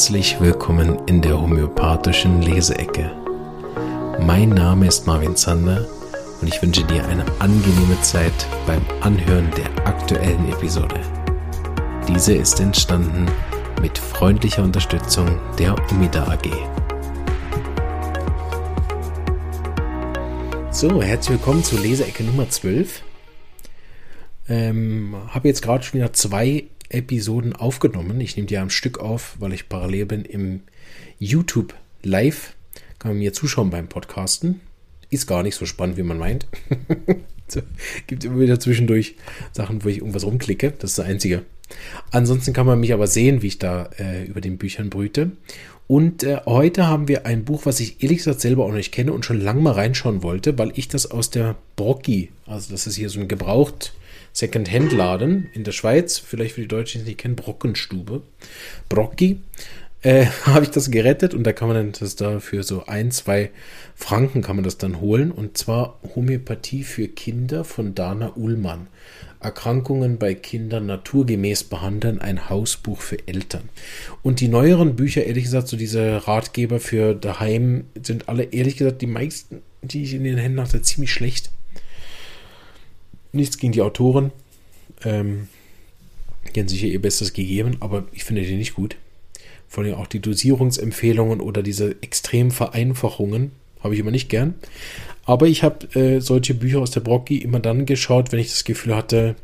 Herzlich willkommen in der homöopathischen Leseecke. Mein Name ist Marvin Zander und ich wünsche dir eine angenehme Zeit beim Anhören der aktuellen Episode. Diese ist entstanden mit freundlicher Unterstützung der Omida AG. So, herzlich willkommen zur Leseecke Nummer 12. Ähm, habe jetzt gerade schon wieder zwei Episoden aufgenommen. Ich nehme die am Stück auf, weil ich parallel bin im YouTube Live. Kann man mir zuschauen beim Podcasten. Ist gar nicht so spannend, wie man meint. Gibt immer wieder zwischendurch Sachen, wo ich irgendwas rumklicke. Das ist das Einzige. Ansonsten kann man mich aber sehen, wie ich da äh, über den Büchern brüte. Und äh, heute haben wir ein Buch, was ich ehrlich gesagt selber auch nicht kenne und schon lange mal reinschauen wollte, weil ich das aus der Brocki, also das ist hier so ein gebraucht Second-Hand-Laden in der Schweiz, vielleicht für die Deutschen, die es nicht kennen, Brockenstube, Brocki, äh, habe ich das gerettet und da kann man das da für so ein, zwei Franken kann man das dann holen und zwar Homöopathie für Kinder von Dana Ullmann. Erkrankungen bei Kindern naturgemäß behandeln, ein Hausbuch für Eltern. Und die neueren Bücher, ehrlich gesagt, so diese Ratgeber für daheim, sind alle, ehrlich gesagt, die meisten, die ich in den Händen hatte, ziemlich schlecht. Nichts gegen die Autoren. Ähm, die haben sicher ihr Bestes gegeben, aber ich finde die nicht gut. Vor allem auch die Dosierungsempfehlungen oder diese extremen Vereinfachungen habe ich immer nicht gern. Aber ich habe äh, solche Bücher aus der Brocki immer dann geschaut, wenn ich das Gefühl hatte,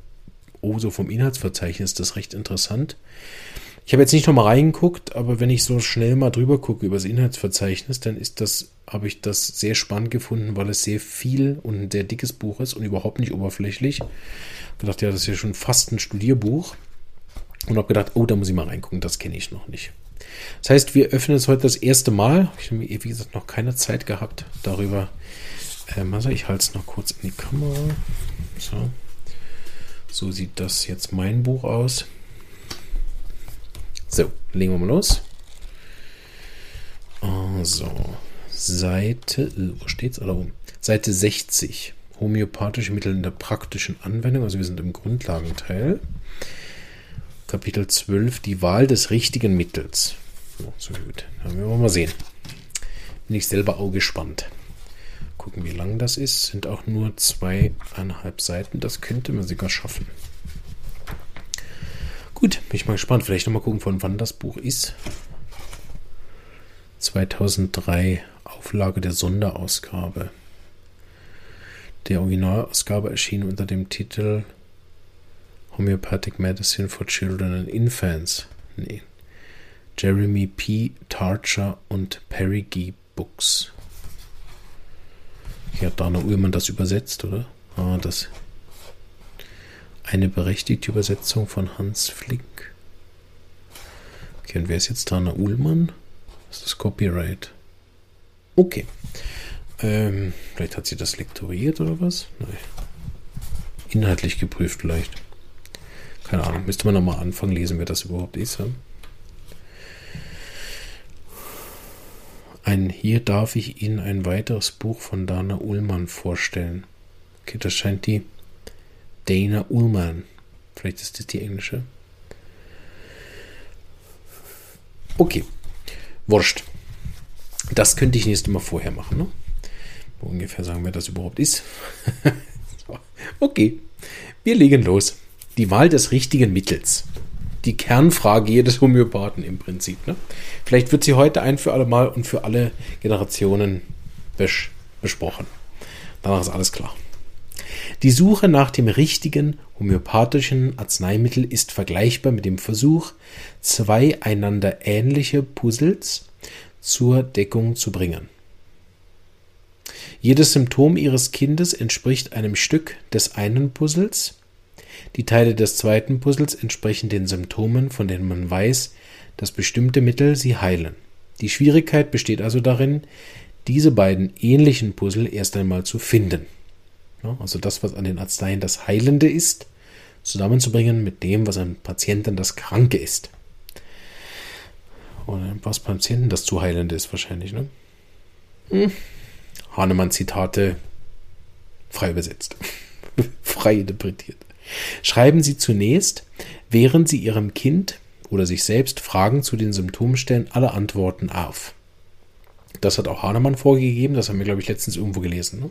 oh, so vom Inhaltsverzeichnis ist das recht interessant. Ich habe jetzt nicht nochmal reingeguckt, aber wenn ich so schnell mal drüber gucke über das Inhaltsverzeichnis, dann ist das, habe ich das sehr spannend gefunden, weil es sehr viel und ein sehr dickes Buch ist und überhaupt nicht oberflächlich. Ich gedacht, ja, das ist ja schon fast ein Studierbuch. Und habe gedacht, oh, da muss ich mal reingucken, das kenne ich noch nicht. Das heißt, wir öffnen es heute das erste Mal. Ich habe, wie gesagt, noch keine Zeit gehabt, darüber. Ähm, also ich halte es noch kurz in die Kamera. So. so sieht das jetzt mein Buch aus. So, legen wir mal los. Also, Seite, äh, wo steht's? Also, Seite 60. Homöopathische Mittel in der praktischen Anwendung. Also wir sind im Grundlagenteil. Kapitel 12, die Wahl des richtigen Mittels. Oh, so gut. Dann werden wir mal sehen. Bin ich selber auch gespannt. Gucken, wie lang das ist. Sind auch nur zweieinhalb Seiten. Das könnte man sogar schaffen. Gut, bin ich mal gespannt. Vielleicht nochmal gucken, von wann das Buch ist. 2003 Auflage der Sonderausgabe. Der Originalausgabe erschien unter dem Titel Homeopathic Medicine for Children and Infants. Nee. Jeremy P. Tarcher und Perry G. Books. Hier hat Dana Ullmann das übersetzt, oder? Ah, das eine berechtigte Übersetzung von Hans Flick. Okay, und wer ist jetzt Dana Ullmann? Das ist das Copyright. Okay. Ähm, vielleicht hat sie das lektoriert oder was? Nein. Inhaltlich geprüft vielleicht. Keine Ahnung. Müsste man nochmal anfangen, lesen, wer das überhaupt ist. Ja? Ein, hier darf ich Ihnen ein weiteres Buch von Dana Ullmann vorstellen. Okay, das scheint die Dana Ullman. Vielleicht ist das die englische. Okay. Wurscht. Das könnte ich nächstes Mal vorher machen. Ne? Wo ungefähr sagen, wer das überhaupt ist. okay. Wir legen los. Die Wahl des richtigen Mittels. Die Kernfrage jedes Homöopathen im Prinzip. Ne? Vielleicht wird sie heute ein für alle Mal und für alle Generationen bes besprochen. Danach ist alles klar. Die Suche nach dem richtigen homöopathischen Arzneimittel ist vergleichbar mit dem Versuch, zwei einander ähnliche Puzzles zur Deckung zu bringen. Jedes Symptom Ihres Kindes entspricht einem Stück des einen Puzzles. Die Teile des zweiten Puzzles entsprechen den Symptomen, von denen man weiß, dass bestimmte Mittel sie heilen. Die Schwierigkeit besteht also darin, diese beiden ähnlichen Puzzle erst einmal zu finden also das, was an den Arzneien das Heilende ist, zusammenzubringen mit dem, was an Patienten das Kranke ist. Oder was beim Patienten das zu Heilende ist wahrscheinlich, ne? Hm. Hahnemann-Zitate frei übersetzt. frei interpretiert. Schreiben Sie zunächst, während Sie Ihrem Kind oder sich selbst Fragen zu den Symptomen stellen, alle Antworten auf. Das hat auch Hahnemann vorgegeben, das haben wir, glaube ich, letztens irgendwo gelesen. Ne?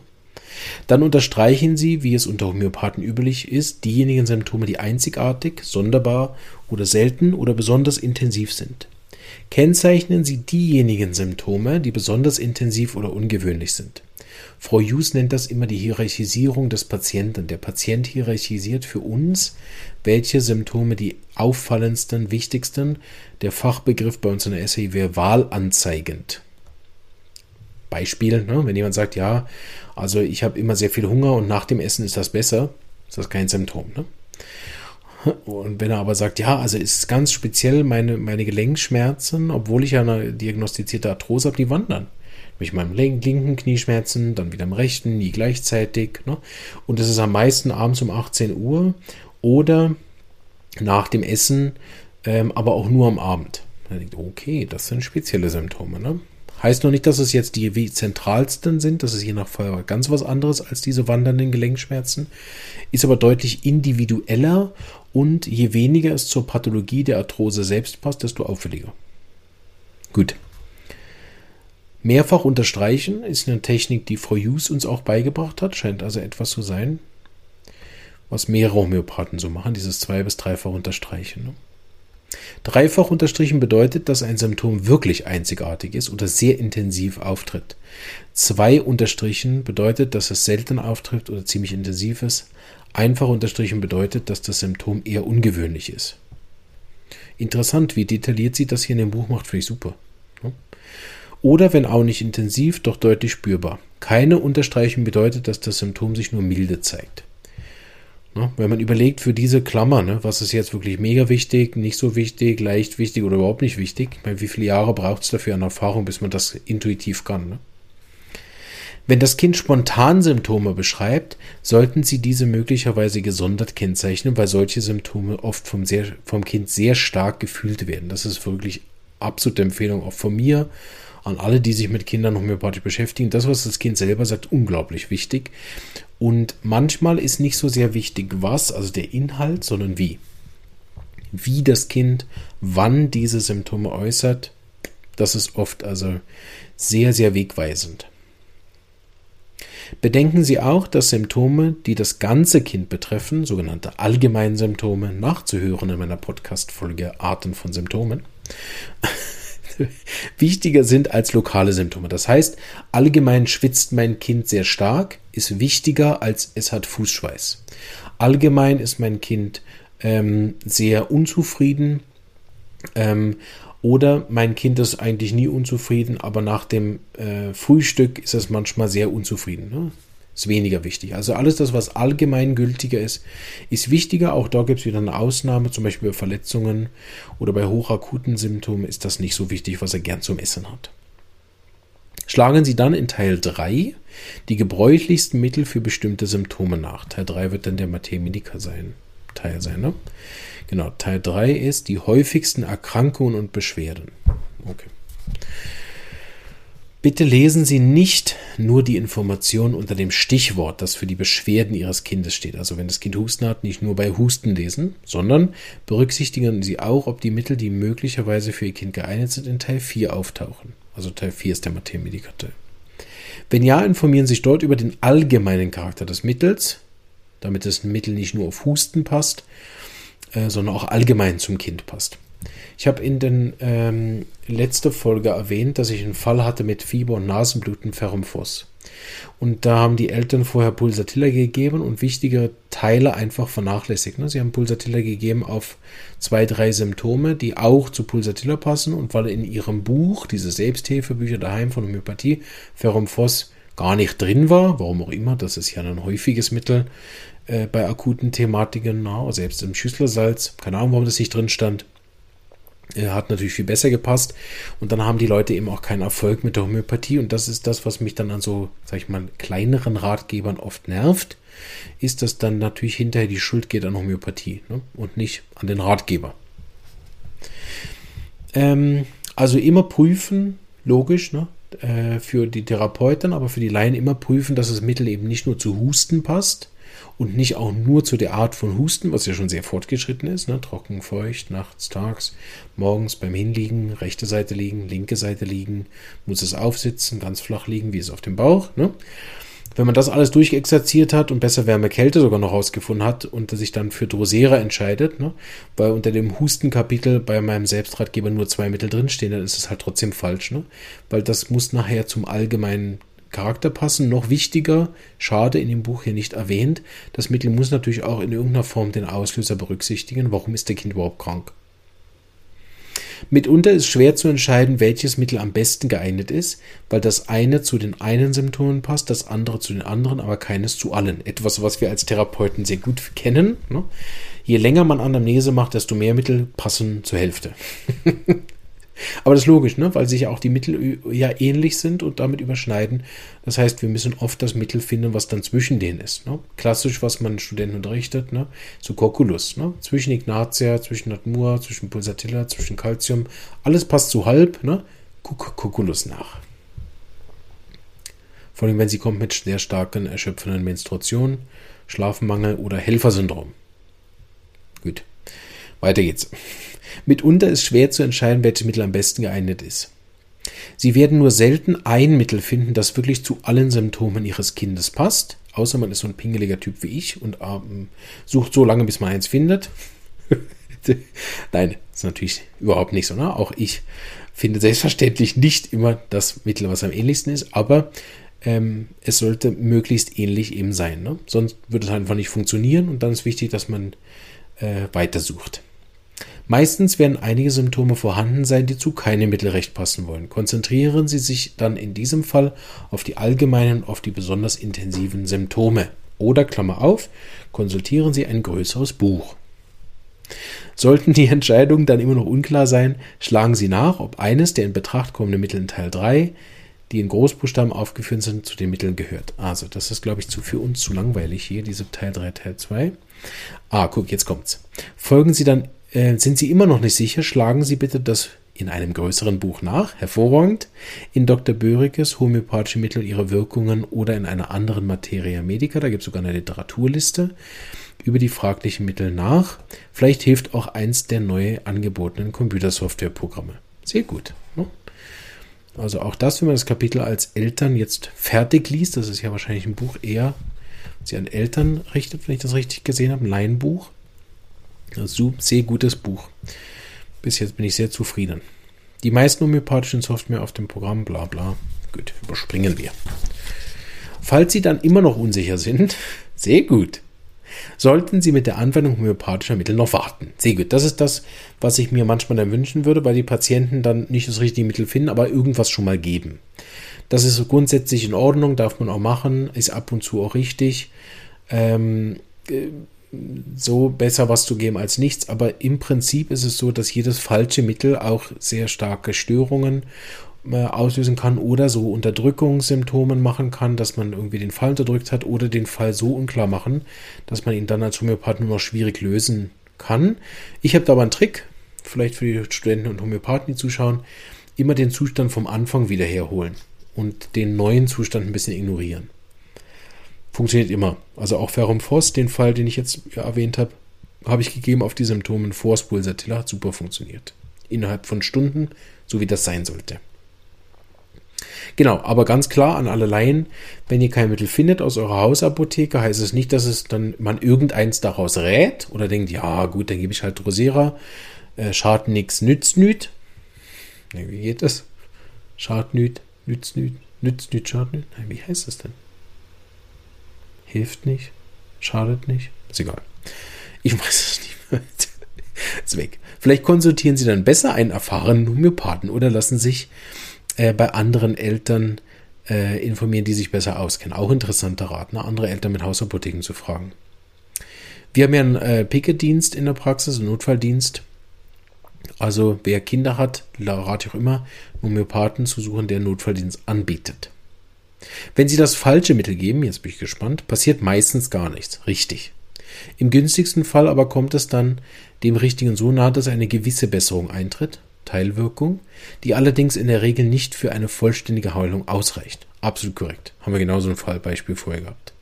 Dann unterstreichen Sie, wie es unter Homöopathen üblich ist, diejenigen Symptome, die einzigartig, sonderbar oder selten oder besonders intensiv sind. Kennzeichnen Sie diejenigen Symptome, die besonders intensiv oder ungewöhnlich sind. Frau Hughes nennt das immer die Hierarchisierung des Patienten. Der Patient hierarchisiert für uns, welche Symptome die auffallendsten, wichtigsten. Der Fachbegriff bei uns in der Essay wäre wahlanzeigend. Beispiel, ne? wenn jemand sagt, ja, also ich habe immer sehr viel Hunger und nach dem Essen ist das besser, ist das kein Symptom. Ne? Und wenn er aber sagt, ja, also ist ganz speziell meine, meine Gelenkschmerzen, obwohl ich ja eine diagnostizierte Arthrose habe, die wandern. Mit meinem linken Knieschmerzen, dann wieder am rechten, nie gleichzeitig. Ne? Und das ist am meisten abends um 18 Uhr oder nach dem Essen, ähm, aber auch nur am Abend. Dann denkt, okay, das sind spezielle Symptome. Ne? Heißt noch nicht, dass es jetzt die zentralsten sind, das ist je nach Fall ganz was anderes als diese wandernden Gelenkschmerzen, ist aber deutlich individueller und je weniger es zur Pathologie der Arthrose selbst passt, desto auffälliger. Gut. Mehrfach unterstreichen ist eine Technik, die Frau Hughes uns auch beigebracht hat, scheint also etwas zu sein, was mehrere Homöopathen so machen, dieses zwei- bis dreifach unterstreichen. Ne? Dreifach unterstrichen bedeutet, dass ein Symptom wirklich einzigartig ist oder sehr intensiv auftritt. Zwei unterstrichen bedeutet, dass es selten auftritt oder ziemlich intensiv ist. Einfach unterstrichen bedeutet, dass das Symptom eher ungewöhnlich ist. Interessant, wie detailliert sie das hier in dem Buch macht, finde ich super. Oder wenn auch nicht intensiv, doch deutlich spürbar. Keine Unterstreichung bedeutet, dass das Symptom sich nur milde zeigt. Ne? Wenn man überlegt, für diese Klammer, ne, was ist jetzt wirklich mega wichtig, nicht so wichtig, leicht wichtig oder überhaupt nicht wichtig, meine, wie viele Jahre braucht es dafür an Erfahrung, bis man das intuitiv kann. Ne? Wenn das Kind spontan Symptome beschreibt, sollten Sie diese möglicherweise gesondert kennzeichnen, weil solche Symptome oft vom, sehr, vom Kind sehr stark gefühlt werden. Das ist wirklich absolute Empfehlung auch von mir an alle, die sich mit Kindern homöopathisch beschäftigen. Das, was das Kind selber sagt, unglaublich wichtig. Und manchmal ist nicht so sehr wichtig, was, also der Inhalt, sondern wie. Wie das Kind wann diese Symptome äußert, das ist oft also sehr, sehr wegweisend. Bedenken Sie auch, dass Symptome, die das ganze Kind betreffen, sogenannte Allgemeinsymptome, nachzuhören in meiner Podcast-Folge Arten von Symptomen, wichtiger sind als lokale Symptome. Das heißt, allgemein schwitzt mein Kind sehr stark, ist wichtiger als es hat Fußschweiß. Allgemein ist mein Kind ähm, sehr unzufrieden ähm, oder mein Kind ist eigentlich nie unzufrieden, aber nach dem äh, Frühstück ist es manchmal sehr unzufrieden. Ne? Ist weniger wichtig. Also alles das, was allgemeingültiger ist, ist wichtiger. Auch da gibt es wieder eine Ausnahme, zum Beispiel bei Verletzungen oder bei hochakuten Symptomen ist das nicht so wichtig, was er gern zum Essen hat. Schlagen Sie dann in Teil 3 die gebräuchlichsten Mittel für bestimmte Symptome nach. Teil 3 wird dann der Mathemedica sein. Teil sein, ne? Genau, Teil 3 ist die häufigsten Erkrankungen und Beschwerden. Okay. Bitte lesen Sie nicht nur die Information unter dem Stichwort, das für die Beschwerden Ihres Kindes steht. Also wenn das Kind Husten hat, nicht nur bei Husten lesen, sondern berücksichtigen Sie auch, ob die Mittel, die möglicherweise für Ihr Kind geeignet sind, in Teil 4 auftauchen. Also Teil 4 ist der Mathemedikateil. Wenn ja, informieren Sie sich dort über den allgemeinen Charakter des Mittels, damit das Mittel nicht nur auf Husten passt, äh, sondern auch allgemein zum Kind passt. Ich habe in den ähm, letzter Folge erwähnt, dass ich einen Fall hatte mit Fieber und Nasenbluten Ferrumphos. Und da haben die Eltern vorher Pulsatilla gegeben und wichtige Teile einfach vernachlässigt. Ne? Sie haben Pulsatilla gegeben auf zwei, drei Symptome, die auch zu Pulsatilla passen. Und weil in ihrem Buch, diese Selbsthilfebücher daheim von Homöopathie, Ferrumphos gar nicht drin war, warum auch immer, das ist ja ein häufiges Mittel äh, bei akuten Thematiken, na, selbst im Schüsslersalz, keine Ahnung, warum das nicht drin stand, hat natürlich viel besser gepasst. Und dann haben die Leute eben auch keinen Erfolg mit der Homöopathie. Und das ist das, was mich dann an so, sag ich mal, kleineren Ratgebern oft nervt, ist, dass dann natürlich hinterher die Schuld geht an Homöopathie ne? und nicht an den Ratgeber. Ähm, also immer prüfen, logisch, ne? äh, für die Therapeuten, aber für die Laien immer prüfen, dass das Mittel eben nicht nur zu Husten passt, und nicht auch nur zu der Art von Husten, was ja schon sehr fortgeschritten ist, ne? trocken, feucht, nachts, tags, morgens beim Hinliegen, rechte Seite liegen, linke Seite liegen, muss es aufsitzen, ganz flach liegen, wie es auf dem Bauch. Ne? Wenn man das alles durchexerziert hat und besser Wärme Kälte sogar noch rausgefunden hat und sich dann für Drosera entscheidet, ne, weil unter dem Hustenkapitel bei meinem Selbstratgeber nur zwei Mittel drinstehen, dann ist es halt trotzdem falsch, ne? Weil das muss nachher zum allgemeinen Charakter passen. Noch wichtiger, schade in dem Buch hier nicht erwähnt, das Mittel muss natürlich auch in irgendeiner Form den Auslöser berücksichtigen. Warum ist der Kind überhaupt krank? Mitunter ist schwer zu entscheiden, welches Mittel am besten geeignet ist, weil das eine zu den einen Symptomen passt, das andere zu den anderen, aber keines zu allen. Etwas, was wir als Therapeuten sehr gut kennen. Ne? Je länger man Anamnese macht, desto mehr Mittel passen zur Hälfte. Aber das ist logisch, ne? weil sich ja auch die Mittel ja ähnlich sind und damit überschneiden. Das heißt, wir müssen oft das Mittel finden, was dann zwischen denen ist. Ne? Klassisch, was man Studenten unterrichtet, ne? so Cocculus. Ne? Zwischen Ignatia, zwischen Natmua, zwischen Pulsatilla, zwischen Calcium. Alles passt zu halb. Ne? Guck Cocculus nach. Vor allem, wenn sie kommt mit sehr starken, erschöpfenden Menstruationen, Schlafmangel oder Helfersyndrom. Gut, weiter geht's. Mitunter ist schwer zu entscheiden, welches Mittel am besten geeignet ist. Sie werden nur selten ein Mittel finden, das wirklich zu allen Symptomen Ihres Kindes passt, außer man ist so ein pingeliger Typ wie ich und ähm, sucht so lange, bis man eins findet. Nein, ist natürlich überhaupt nicht so. Ne? Auch ich finde selbstverständlich nicht immer das Mittel, was am ähnlichsten ist, aber ähm, es sollte möglichst ähnlich eben sein. Ne? Sonst würde es einfach nicht funktionieren und dann ist wichtig, dass man äh, weitersucht. Meistens werden einige Symptome vorhanden sein, die zu keinem Mittelrecht passen wollen. Konzentrieren Sie sich dann in diesem Fall auf die allgemeinen, auf die besonders intensiven Symptome. Oder, Klammer auf, konsultieren Sie ein größeres Buch. Sollten die Entscheidungen dann immer noch unklar sein, schlagen Sie nach, ob eines der in Betracht kommenden Mittel in Teil 3, die in Großbuchstaben aufgeführt sind, zu den Mitteln gehört. Also, das ist, glaube ich, zu, für uns zu langweilig hier, diese Teil 3, Teil 2. Ah, guck, jetzt kommt's. Folgen Sie dann äh, sind Sie immer noch nicht sicher, schlagen Sie bitte das in einem größeren Buch nach, hervorragend, in Dr. Böhrikes Homöopathische Mittel ihre Wirkungen oder in einer anderen Materia Medica, da gibt es sogar eine Literaturliste über die fraglichen Mittel nach. Vielleicht hilft auch eins der neu angebotenen Computersoftwareprogramme. Sehr gut. Ne? Also auch das, wenn man das Kapitel als Eltern jetzt fertig liest, das ist ja wahrscheinlich ein Buch eher, sie an Eltern richtet, wenn ich das richtig gesehen habe, ein Laienbuch. Also, sehr gutes Buch. Bis jetzt bin ich sehr zufrieden. Die meisten homöopathischen Software auf dem Programm, bla bla. Gut, überspringen wir. Falls Sie dann immer noch unsicher sind, sehr gut. Sollten Sie mit der Anwendung homöopathischer Mittel noch warten. Sehr gut. Das ist das, was ich mir manchmal dann wünschen würde, weil die Patienten dann nicht das richtige Mittel finden, aber irgendwas schon mal geben. Das ist grundsätzlich in Ordnung, darf man auch machen, ist ab und zu auch richtig. Ähm, äh, so besser was zu geben als nichts, aber im Prinzip ist es so, dass jedes falsche Mittel auch sehr starke Störungen auslösen kann oder so Unterdrückungssymptomen machen kann, dass man irgendwie den Fall unterdrückt hat oder den Fall so unklar machen, dass man ihn dann als Homöopath nur noch schwierig lösen kann. Ich habe da aber einen Trick, vielleicht für die Studenten und Homöopathen, die zuschauen, immer den Zustand vom Anfang wieder herholen und den neuen Zustand ein bisschen ignorieren. Funktioniert immer. Also auch Ferrum Phos, den Fall, den ich jetzt erwähnt habe, habe ich gegeben auf die Symptomen Phos pulsatilla, hat super funktioniert. Innerhalb von Stunden, so wie das sein sollte. Genau, aber ganz klar an alle Laien, wenn ihr kein Mittel findet aus eurer Hausapotheke, heißt es nicht, dass es dann man irgendeins daraus rät oder denkt, ja gut, dann gebe ich halt Drosera, äh, schadet nix, nützt nüt. Nee, wie geht das? Schadet nüt, nützt nüt, nützt nüt, schadet nüt. Wie heißt das denn? hilft nicht, schadet nicht, ist egal. Ich weiß es nicht mehr. ist weg. Vielleicht konsultieren Sie dann besser einen erfahrenen Homöopathen oder lassen sich äh, bei anderen Eltern äh, informieren, die sich besser auskennen. Auch interessanter Rat, ne? andere Eltern mit Hausapotheken zu fragen. Wir haben ja einen äh, Picketdienst in der Praxis, einen Notfalldienst. Also wer Kinder hat, rate ich auch immer, Homöopathen zu suchen, der einen Notfalldienst anbietet. Wenn Sie das falsche Mittel geben, jetzt bin ich gespannt, passiert meistens gar nichts. Richtig. Im günstigsten Fall aber kommt es dann dem Richtigen so nahe, dass eine gewisse Besserung eintritt, Teilwirkung, die allerdings in der Regel nicht für eine vollständige Heilung ausreicht. Absolut korrekt. Haben wir genauso ein Fallbeispiel vorher gehabt.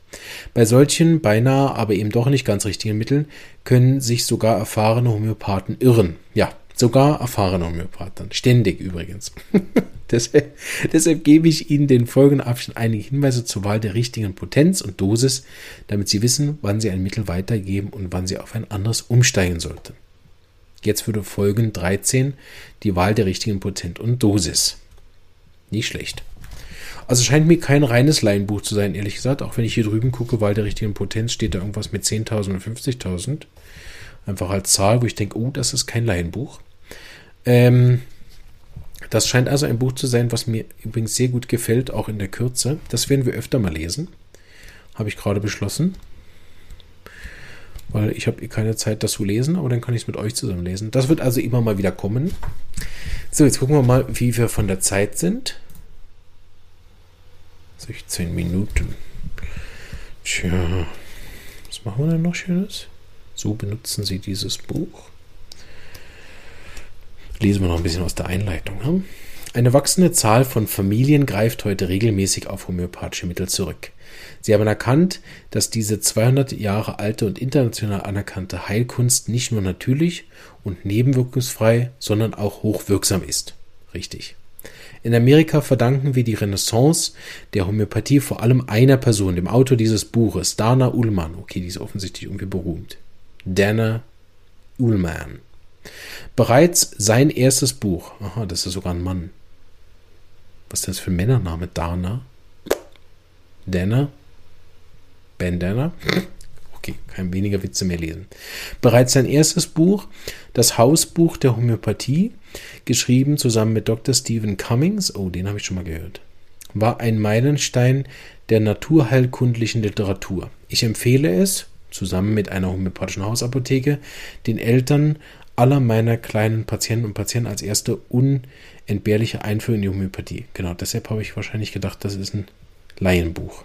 Bei solchen beinahe, aber eben doch nicht ganz richtigen Mitteln können sich sogar erfahrene Homöopathen irren. Ja, sogar erfahrene Homöopathen. Ständig übrigens. deshalb, deshalb gebe ich Ihnen den folgenden Abschnitt einige Hinweise zur Wahl der richtigen Potenz und Dosis, damit Sie wissen, wann Sie ein Mittel weitergeben und wann Sie auf ein anderes umsteigen sollten. Jetzt würde folgen 13 die Wahl der richtigen Potenz und Dosis. Nicht schlecht. Also scheint mir kein reines Laienbuch zu sein, ehrlich gesagt. Auch wenn ich hier drüben gucke, Wahl der richtigen Potenz, steht da irgendwas mit 10.000 und 50.000. Einfach als Zahl, wo ich denke, oh, das ist kein Laienbuch. Ähm, das scheint also ein Buch zu sein, was mir übrigens sehr gut gefällt, auch in der Kürze. Das werden wir öfter mal lesen. Habe ich gerade beschlossen. Weil ich habe keine Zeit, das zu lesen, aber dann kann ich es mit euch zusammen lesen. Das wird also immer mal wieder kommen. So, jetzt gucken wir mal, wie wir von der Zeit sind. 16 Minuten. Tja, was machen wir denn noch Schönes? So benutzen Sie dieses Buch. Lesen wir noch ein bisschen aus der Einleitung. Ne? Eine wachsende Zahl von Familien greift heute regelmäßig auf homöopathische Mittel zurück. Sie haben erkannt, dass diese 200 Jahre alte und international anerkannte Heilkunst nicht nur natürlich und nebenwirkungsfrei, sondern auch hochwirksam ist. Richtig. In Amerika verdanken wir die Renaissance der Homöopathie vor allem einer Person, dem Autor dieses Buches, Dana Ullmann. Okay, die ist offensichtlich irgendwie berühmt. Dana Ullmann. Bereits sein erstes Buch, aha, das ist sogar ein Mann. Was ist das für ein Männername? Dana? Dana? Bandana? Okay, kein weniger Witze mehr lesen. Bereits sein erstes Buch, das Hausbuch der Homöopathie, geschrieben zusammen mit Dr. Stephen Cummings, oh, den habe ich schon mal gehört, war ein Meilenstein der naturheilkundlichen Literatur. Ich empfehle es, zusammen mit einer homöopathischen Hausapotheke, den Eltern aller meiner kleinen Patienten und Patienten als erste unentbehrliche Einführung in die Homöopathie. Genau, deshalb habe ich wahrscheinlich gedacht, das ist ein Laienbuch.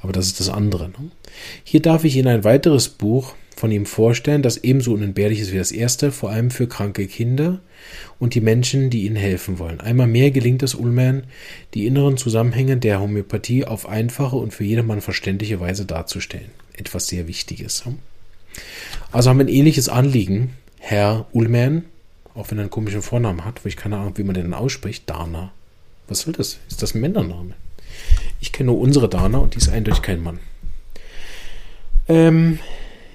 Aber das ist das andere. Ne? Hier darf ich Ihnen ein weiteres Buch von ihm vorstellen, das ebenso unentbehrlich ist wie das erste, vor allem für kranke Kinder und die Menschen, die ihnen helfen wollen. Einmal mehr gelingt es Ullmann, die inneren Zusammenhänge der Homöopathie auf einfache und für jedermann verständliche Weise darzustellen. Etwas sehr Wichtiges. Ne? Also haben wir ein ähnliches Anliegen, Herr Ullmann, auch wenn er einen komischen Vornamen hat, wo ich keine Ahnung, wie man den ausspricht, Dana. Was soll das? Ist das ein Männername? Ich kenne nur unsere Dana und die ist eindeutig kein Mann. Ähm,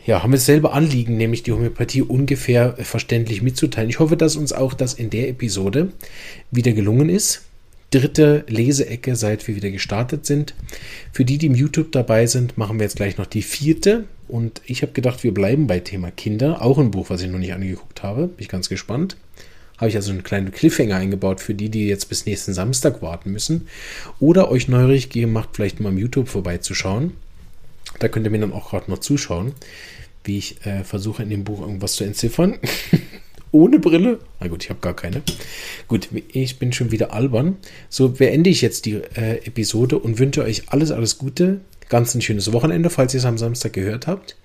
ja, haben wir dasselbe Anliegen, nämlich die Homöopathie ungefähr verständlich mitzuteilen. Ich hoffe, dass uns auch das in der Episode wieder gelungen ist. Dritte Leseecke, seit wir wieder gestartet sind. Für die, die im YouTube dabei sind, machen wir jetzt gleich noch die vierte. Und ich habe gedacht, wir bleiben bei Thema Kinder. Auch ein Buch, was ich noch nicht angeguckt habe. Bin ich ganz gespannt. Habe ich also einen kleinen Cliffhanger eingebaut für die, die jetzt bis nächsten Samstag warten müssen. Oder euch neugierig gemacht, vielleicht mal im YouTube vorbeizuschauen. Da könnt ihr mir dann auch gerade noch zuschauen, wie ich äh, versuche in dem Buch irgendwas zu entziffern. Ohne Brille. Na gut, ich habe gar keine. Gut, ich bin schon wieder albern. So beende ich jetzt die äh, Episode und wünsche euch alles, alles Gute. Ganz ein schönes Wochenende, falls ihr es am Samstag gehört habt.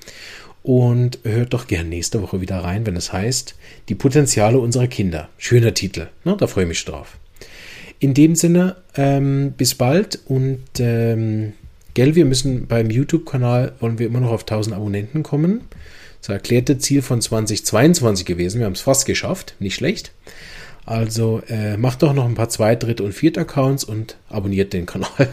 Und hört doch gern nächste Woche wieder rein, wenn es heißt, die Potenziale unserer Kinder. Schöner Titel, ne? da freue ich mich drauf. In dem Sinne, ähm, bis bald und ähm, gell, wir müssen beim YouTube-Kanal, wollen wir immer noch auf 1000 Abonnenten kommen. Das erklärte Ziel von 2022 gewesen. Wir haben es fast geschafft, nicht schlecht. Also äh, macht doch noch ein paar Zweit-, Dritt- und Viert-Accounts und abonniert den Kanal.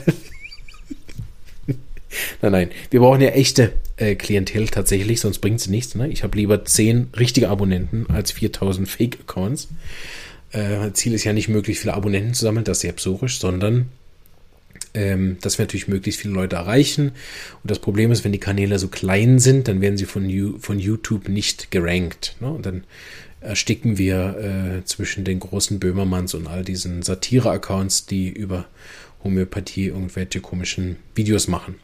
nein, nein, wir brauchen ja echte äh, Klientel tatsächlich, sonst bringt es nichts. Ne? Ich habe lieber 10 richtige Abonnenten als 4000 Fake-Accounts. Äh, Ziel ist ja nicht möglichst viele Abonnenten zu sammeln, das ist sehr absurd, sondern ähm, dass wir natürlich möglichst viele Leute erreichen. Und das Problem ist, wenn die Kanäle so klein sind, dann werden sie von, von YouTube nicht gerankt. Ne? Und dann ersticken wir äh, zwischen den großen Böhmermanns und all diesen Satire-Accounts, die über Homöopathie irgendwelche komischen Videos machen.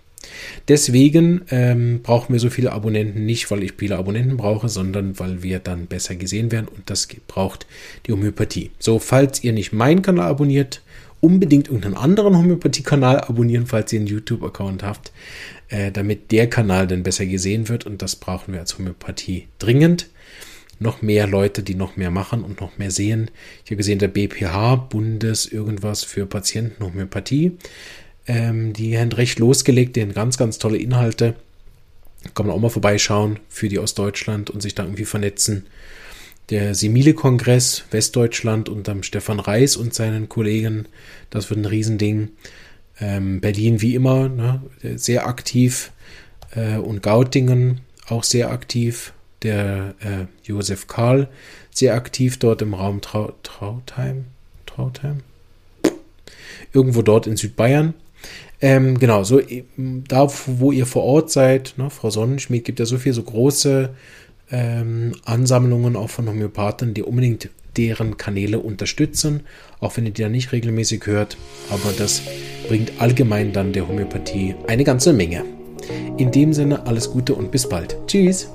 Deswegen ähm, brauchen wir so viele Abonnenten nicht, weil ich viele Abonnenten brauche, sondern weil wir dann besser gesehen werden und das braucht die Homöopathie. So, falls ihr nicht meinen Kanal abonniert, unbedingt irgendeinen anderen Homöopathie-Kanal abonnieren, falls ihr einen YouTube-Account habt, äh, damit der Kanal dann besser gesehen wird und das brauchen wir als Homöopathie dringend. Noch mehr Leute, die noch mehr machen und noch mehr sehen. Ich habe gesehen, der BPH, Bundes irgendwas für Patienten Homöopathie, Ähm, die haben recht losgelegt, denen ganz, ganz tolle Inhalte. Kann man auch mal vorbeischauen für die aus Deutschland und sich da irgendwie vernetzen. Der Simile-Kongress Westdeutschland unter Stefan Reis und seinen Kollegen, das wird ein Riesending. Ähm, Berlin wie immer, ne, sehr aktiv. Äh, und Gautingen auch sehr aktiv. Der äh, Josef Karl sehr aktiv dort im Raum Trau Trautheim. Trautheim? Irgendwo dort in Südbayern. Ähm, genau, so da, wo ihr vor Ort seid, ne, Frau Sonnenschmied gibt ja so viel so große ähm, Ansammlungen auch von Homöopathen, die unbedingt deren Kanäle unterstützen, auch wenn ihr die da nicht regelmäßig hört. Aber das bringt allgemein dann der Homöopathie eine ganze Menge. In dem Sinne alles Gute und bis bald. Tschüss.